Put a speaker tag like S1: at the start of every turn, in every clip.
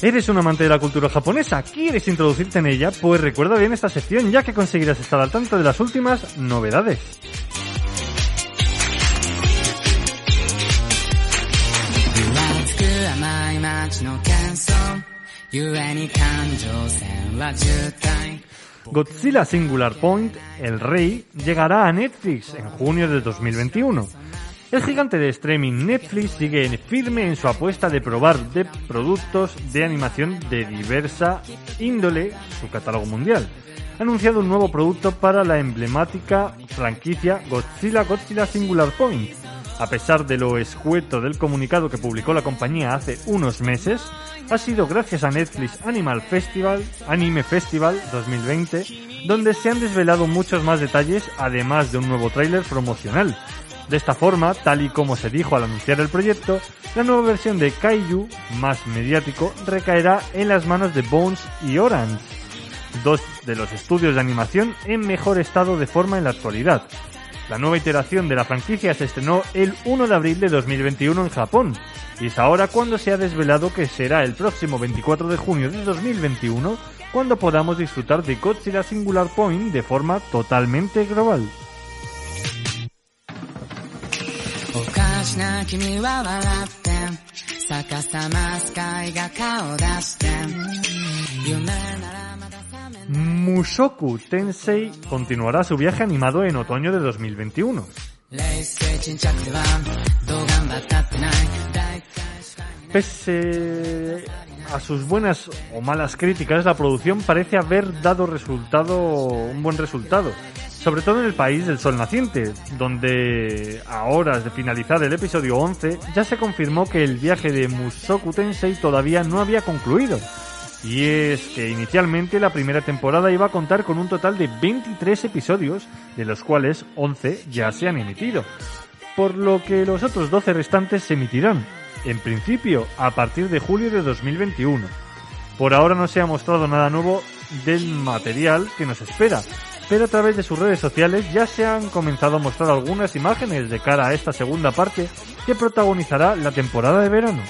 S1: ¿Eres un amante de la cultura japonesa? ¿Quieres introducirte en ella? Pues recuerda bien esta sección ya que conseguirás estar al tanto de las últimas novedades. Godzilla Singular Point, El Rey, llegará a Netflix en junio de 2021. El gigante de streaming Netflix sigue firme en su apuesta de probar de productos de animación de diversa índole su catálogo mundial. Ha anunciado un nuevo producto para la emblemática franquicia Godzilla Godzilla Singular Point. A pesar de lo escueto del comunicado que publicó la compañía hace unos meses, ha sido gracias a Netflix Animal Festival, Anime Festival 2020, donde se han desvelado muchos más detalles, además de un nuevo tráiler promocional. De esta forma, tal y como se dijo al anunciar el proyecto, la nueva versión de Kaiju, más mediático, recaerá en las manos de Bones y Orange, dos de los estudios de animación en mejor estado de forma en la actualidad. La nueva iteración de la franquicia se estrenó el 1 de abril de 2021 en Japón, y es ahora cuando se ha desvelado que será el próximo 24 de junio de 2021 cuando podamos disfrutar de Godzilla Singular Point de forma totalmente global. Mushoku Tensei continuará su viaje animado en otoño de 2021. Pese a sus buenas o malas críticas, la producción parece haber dado resultado, un buen resultado, sobre todo en el país del sol naciente, donde a horas de finalizar el episodio 11 ya se confirmó que el viaje de Musoku Tensei todavía no había concluido. Y es que inicialmente la primera temporada iba a contar con un total de 23 episodios, de los cuales 11 ya se han emitido, por lo que los otros 12 restantes se emitirán, en principio a partir de julio de 2021. Por ahora no se ha mostrado nada nuevo del material que nos espera, pero a través de sus redes sociales ya se han comenzado a mostrar algunas imágenes de cara a esta segunda parte que protagonizará la temporada de verano.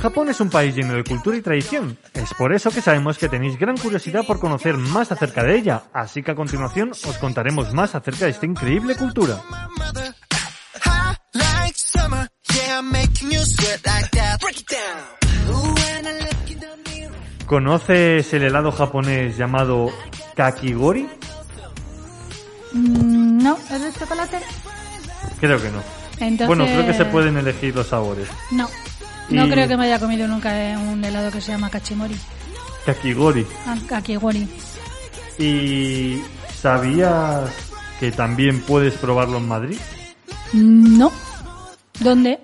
S1: Japón es un país lleno de cultura y tradición. Es por eso que sabemos que tenéis gran curiosidad por conocer más acerca de ella, así que a continuación os contaremos más acerca de esta increíble cultura. ¿Conoces el helado japonés llamado kakigori?
S2: Mm, no, ¿es de chocolate?
S1: Creo que no.
S2: Entonces...
S1: Bueno, creo que se pueden elegir los sabores.
S2: No, no
S1: Y-
S2: creo que me haya comido nunca un helado que se llama kachimori.
S1: Kakigori.
S2: Ah, kakigori.
S1: Y ¿Sabías que también puedes probarlo en Madrid?
S2: No. ¿Dónde?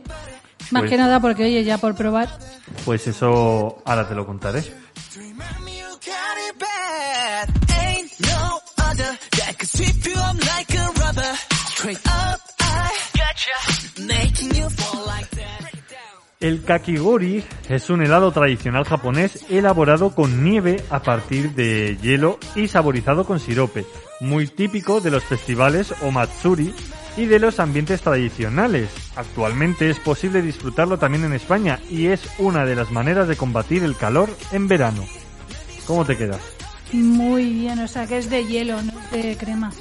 S2: Más
S1: Pues-
S2: que nada porque, oye, ya por probar.
S1: Pues eso ahora te lo contaré.
S3: You got it bad. Ain't no other that could sweep you up like a rubber. Straight up,
S1: El kakigori es un helado tradicional japonés elaborado con nieve a partir de hielo y saborizado con sirope, muy típico de los festivales o matsuri y de los ambientes tradicionales. Actualmente es posible disfrutarlo también en España y es una de las maneras de combatir el calor en verano. ¿Cómo te quedas?
S2: Muy bien, o sea que es de hielo, no es de crema.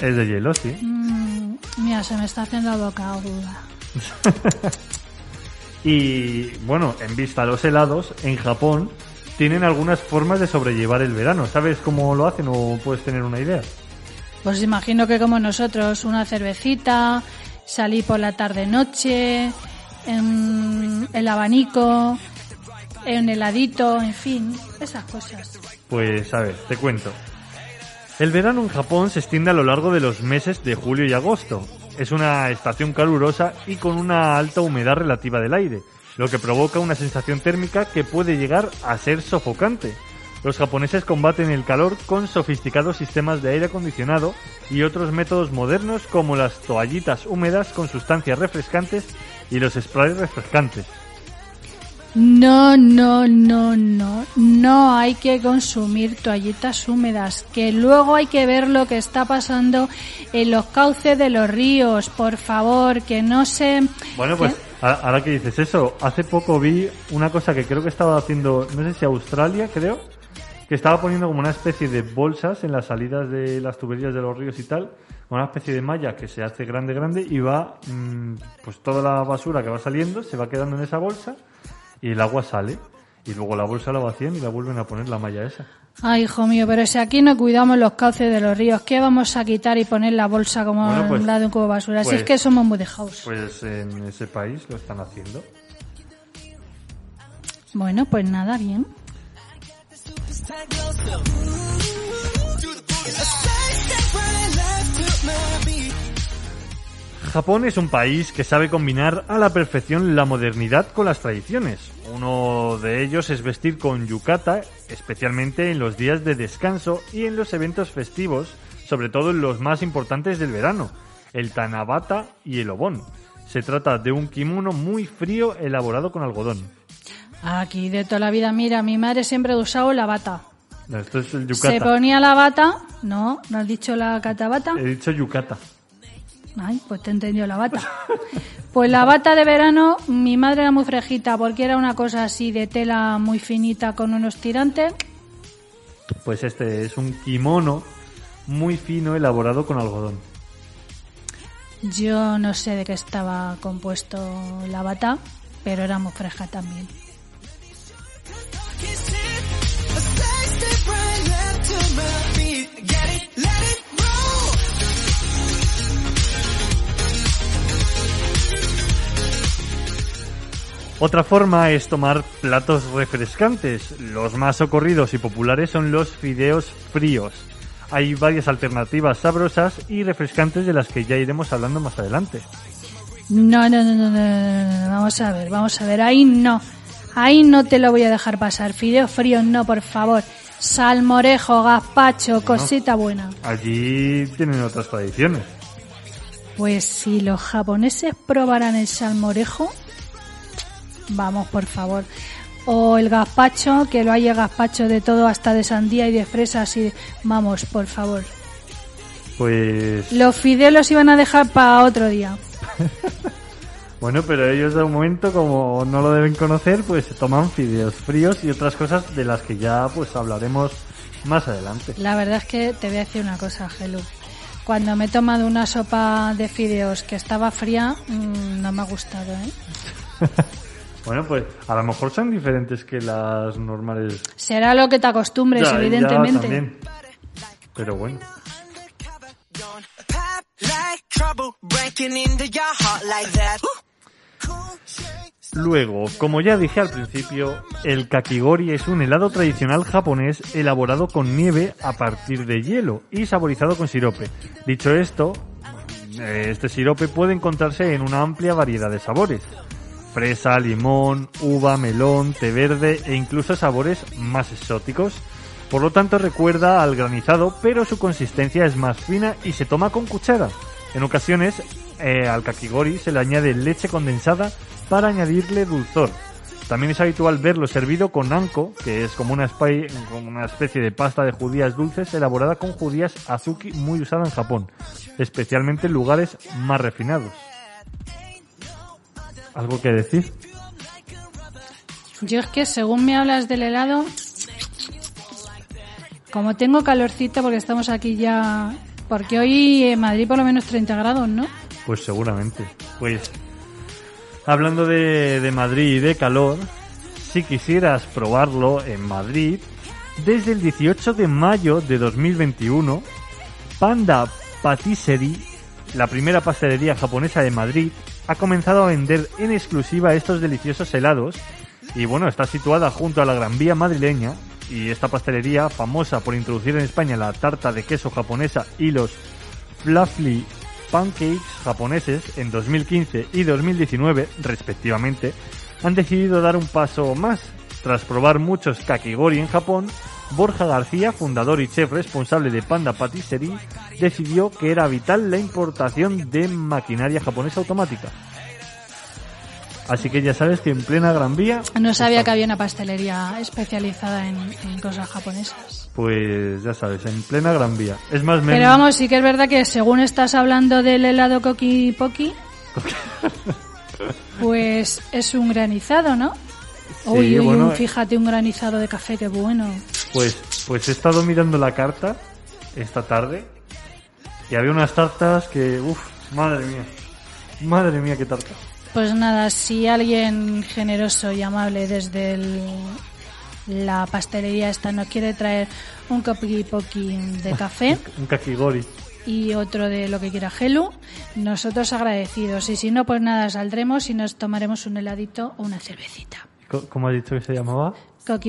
S1: Es de hielo, sí.
S2: Mm, mira, se me está haciendo la boca duda.
S1: Y bueno, en vista a los helados, en Japón tienen algunas formas de sobrellevar el verano. ¿Sabes cómo lo hacen o puedes tener una idea?
S2: Pues imagino que como nosotros, una cervecita, salir por la tarde-noche, en el abanico, en heladito, en fin, esas cosas.
S1: Pues a ver, te cuento. El verano en Japón se extiende a lo largo de los meses de julio y agosto. Es una estación calurosa y con una alta humedad relativa del aire, lo que provoca una sensación térmica que puede llegar a ser sofocante. Los japoneses combaten el calor con sofisticados sistemas de aire acondicionado y otros métodos modernos como las toallitas húmedas con sustancias refrescantes y los sprays refrescantes.
S2: No, no, no, no. No hay que consumir toallitas húmedas. Que luego hay que ver lo que está pasando en los cauces de los ríos. Por favor, que no se...
S1: Bueno, pues ahora que dices eso, hace poco vi una cosa que creo que estaba haciendo, no sé si Australia, creo, que estaba poniendo como una especie de bolsas en las salidas de las tuberías de los ríos y tal, una especie de malla que se hace grande, grande y va, mm, pues toda la basura que va saliendo se va quedando en esa bolsa y el agua sale. Y luego la bolsa la vacían y la vuelven a poner la malla esa.
S2: Ay, hijo mío, pero si aquí no cuidamos los cauces de los ríos, ¿qué vamos a quitar y poner la bolsa como
S1: Bueno, pues-
S2: en la de un cubo de basura? si
S1: pues-
S2: es que somos muy dejados.
S1: Pues en ese país lo están haciendo.
S2: Bueno, pues nada, bien.
S1: Japón es un país que sabe combinar a la perfección la modernidad con las tradiciones. Uno de ellos es vestir con yukata, especialmente en los días de descanso y en los eventos festivos, sobre todo en los más importantes del verano, el Tanabata y el Obon. Se trata de un kimono muy frío elaborado con algodón.
S2: Aquí de toda la vida, mira, mi madre siempre ha usado la bata.
S1: No, Esto es el
S2: Se
S1: yukata.
S2: ponía la bata, no, ¿no has dicho la catabata?
S1: He dicho yukata.
S2: Ay, pues te he entendido la bata. Pues la bata de verano, mi madre era muy frejita porque era una cosa así de tela muy finita con unos tirantes.
S1: Pues este es un kimono muy fino elaborado con algodón.
S2: Yo no sé de qué estaba compuesto la bata, pero era muy fresca también.
S1: Otra forma es tomar platos refrescantes. Los más socorridos y populares son los fideos fríos. Hay varias alternativas sabrosas y refrescantes de las que ya iremos hablando más adelante.
S2: No, no, no, no, no, no, no, vamos a ver, vamos a ver, ahí no, ahí no te lo voy a dejar pasar, fideos fríos no, por favor, salmorejo, gazpacho, cosita buena.
S1: Allí tienen otras tradiciones.
S2: Pues si los japoneses probaran el salmorejo, vamos, por favor. O el gazpacho, que lo hay el gazpacho de todo, hasta de sandía y de fresas y vamos, por favor.
S1: Pues
S2: Los fideos los iban a dejar para otro día.
S1: bueno, pero ellos de momento como no lo deben conocer, pues toman fideos fríos y otras cosas de las que ya pues hablaremos más adelante.
S2: La verdad es que te voy a decir una cosa, Gelu. Cuando me he tomado una sopa de fideos que estaba fría, mm, no me ha gustado, ¿eh?
S1: Bueno, pues a lo mejor son diferentes que las normales
S2: Será lo que te acostumbres,
S1: Ya, ya
S2: evidentemente.
S1: también. Pero bueno. Luego, como ya dije al principio, el kakigori es un helado tradicional japonés elaborado con nieve a partir de hielo y saborizado con sirope. Dicho esto, este sirope puede encontrarse en una amplia variedad de sabores. Fresa, limón, uva, melón, té verde e incluso sabores más exóticos. Por lo tanto recuerda al granizado, pero su consistencia es más fina y se toma con cuchara. En ocasiones eh, al kakigori se le añade leche condensada para añadirle dulzor. También es habitual verlo servido con anko, que es como una, especie de pasta de judías dulces elaborada con judías azuki muy usada en Japón, especialmente en lugares más refinados. ¿Algo que decir?
S2: Yo es que según me hablas del helado, como tengo calorcito porque estamos aquí ya, porque hoy en Madrid por lo menos 30 grados, ¿no?
S1: Pues seguramente. Pues hablando de, de Madrid y de calor, si quisieras probarlo en Madrid, desde el 18 de mayo de 2021, Panda Patisserie, la primera pastelería japonesa de Madrid, ha comenzado a vender en exclusiva estos deliciosos helados y bueno, está situada junto a la Gran Vía madrileña y esta pastelería, famosa por introducir en España la tarta de queso japonesa y los fluffy pancakes japoneses en 2015 y 2019, respectivamente, han decidido dar un paso más. Tras probar muchos kakigori en Japón, Borja García, fundador y chef responsable de Panda Patisserie, decidió que era vital la importación de maquinaria japonesa automática. Así que ya sabes que en plena Gran Vía...
S2: No sabía
S1: está-
S2: que había una pastelería especializada en, en cosas japonesas.
S1: Pues ya sabes, en plena Gran Vía. Es más, me-
S2: Pero vamos, sí que es verdad que según estás hablando del helado Koki Poki, pues es un granizado, ¿no? uy, uy,
S1: bueno,
S2: uy, fíjate, un granizado de café, qué bueno.
S1: Pues, pues he estado mirando la carta esta tarde y había unas tartas que, uff, madre mía, madre mía, qué tarta.
S2: Pues nada, si alguien generoso y amable desde el- la pastelería esta nos quiere traer un Poki de café
S1: Un kakigori.
S2: y otro de lo que quiera Gelu, nosotros agradecidos. Y si no, pues nada, saldremos y nos tomaremos un heladito o una cervecita.
S1: ¿Cómo has dicho que se llamaba?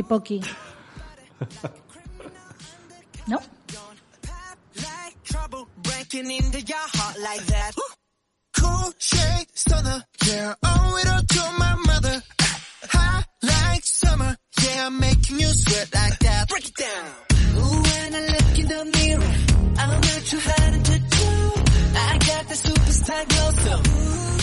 S2: Poki. ¿No?
S3: breaking into your heart like that. Cool shade stunner, yeah, owe it all to my mother. High like summer, yeah, I'm making you sweat like that. Break it down. When I look in the mirror, I'm not too hard to do. I got the superstar glow, so.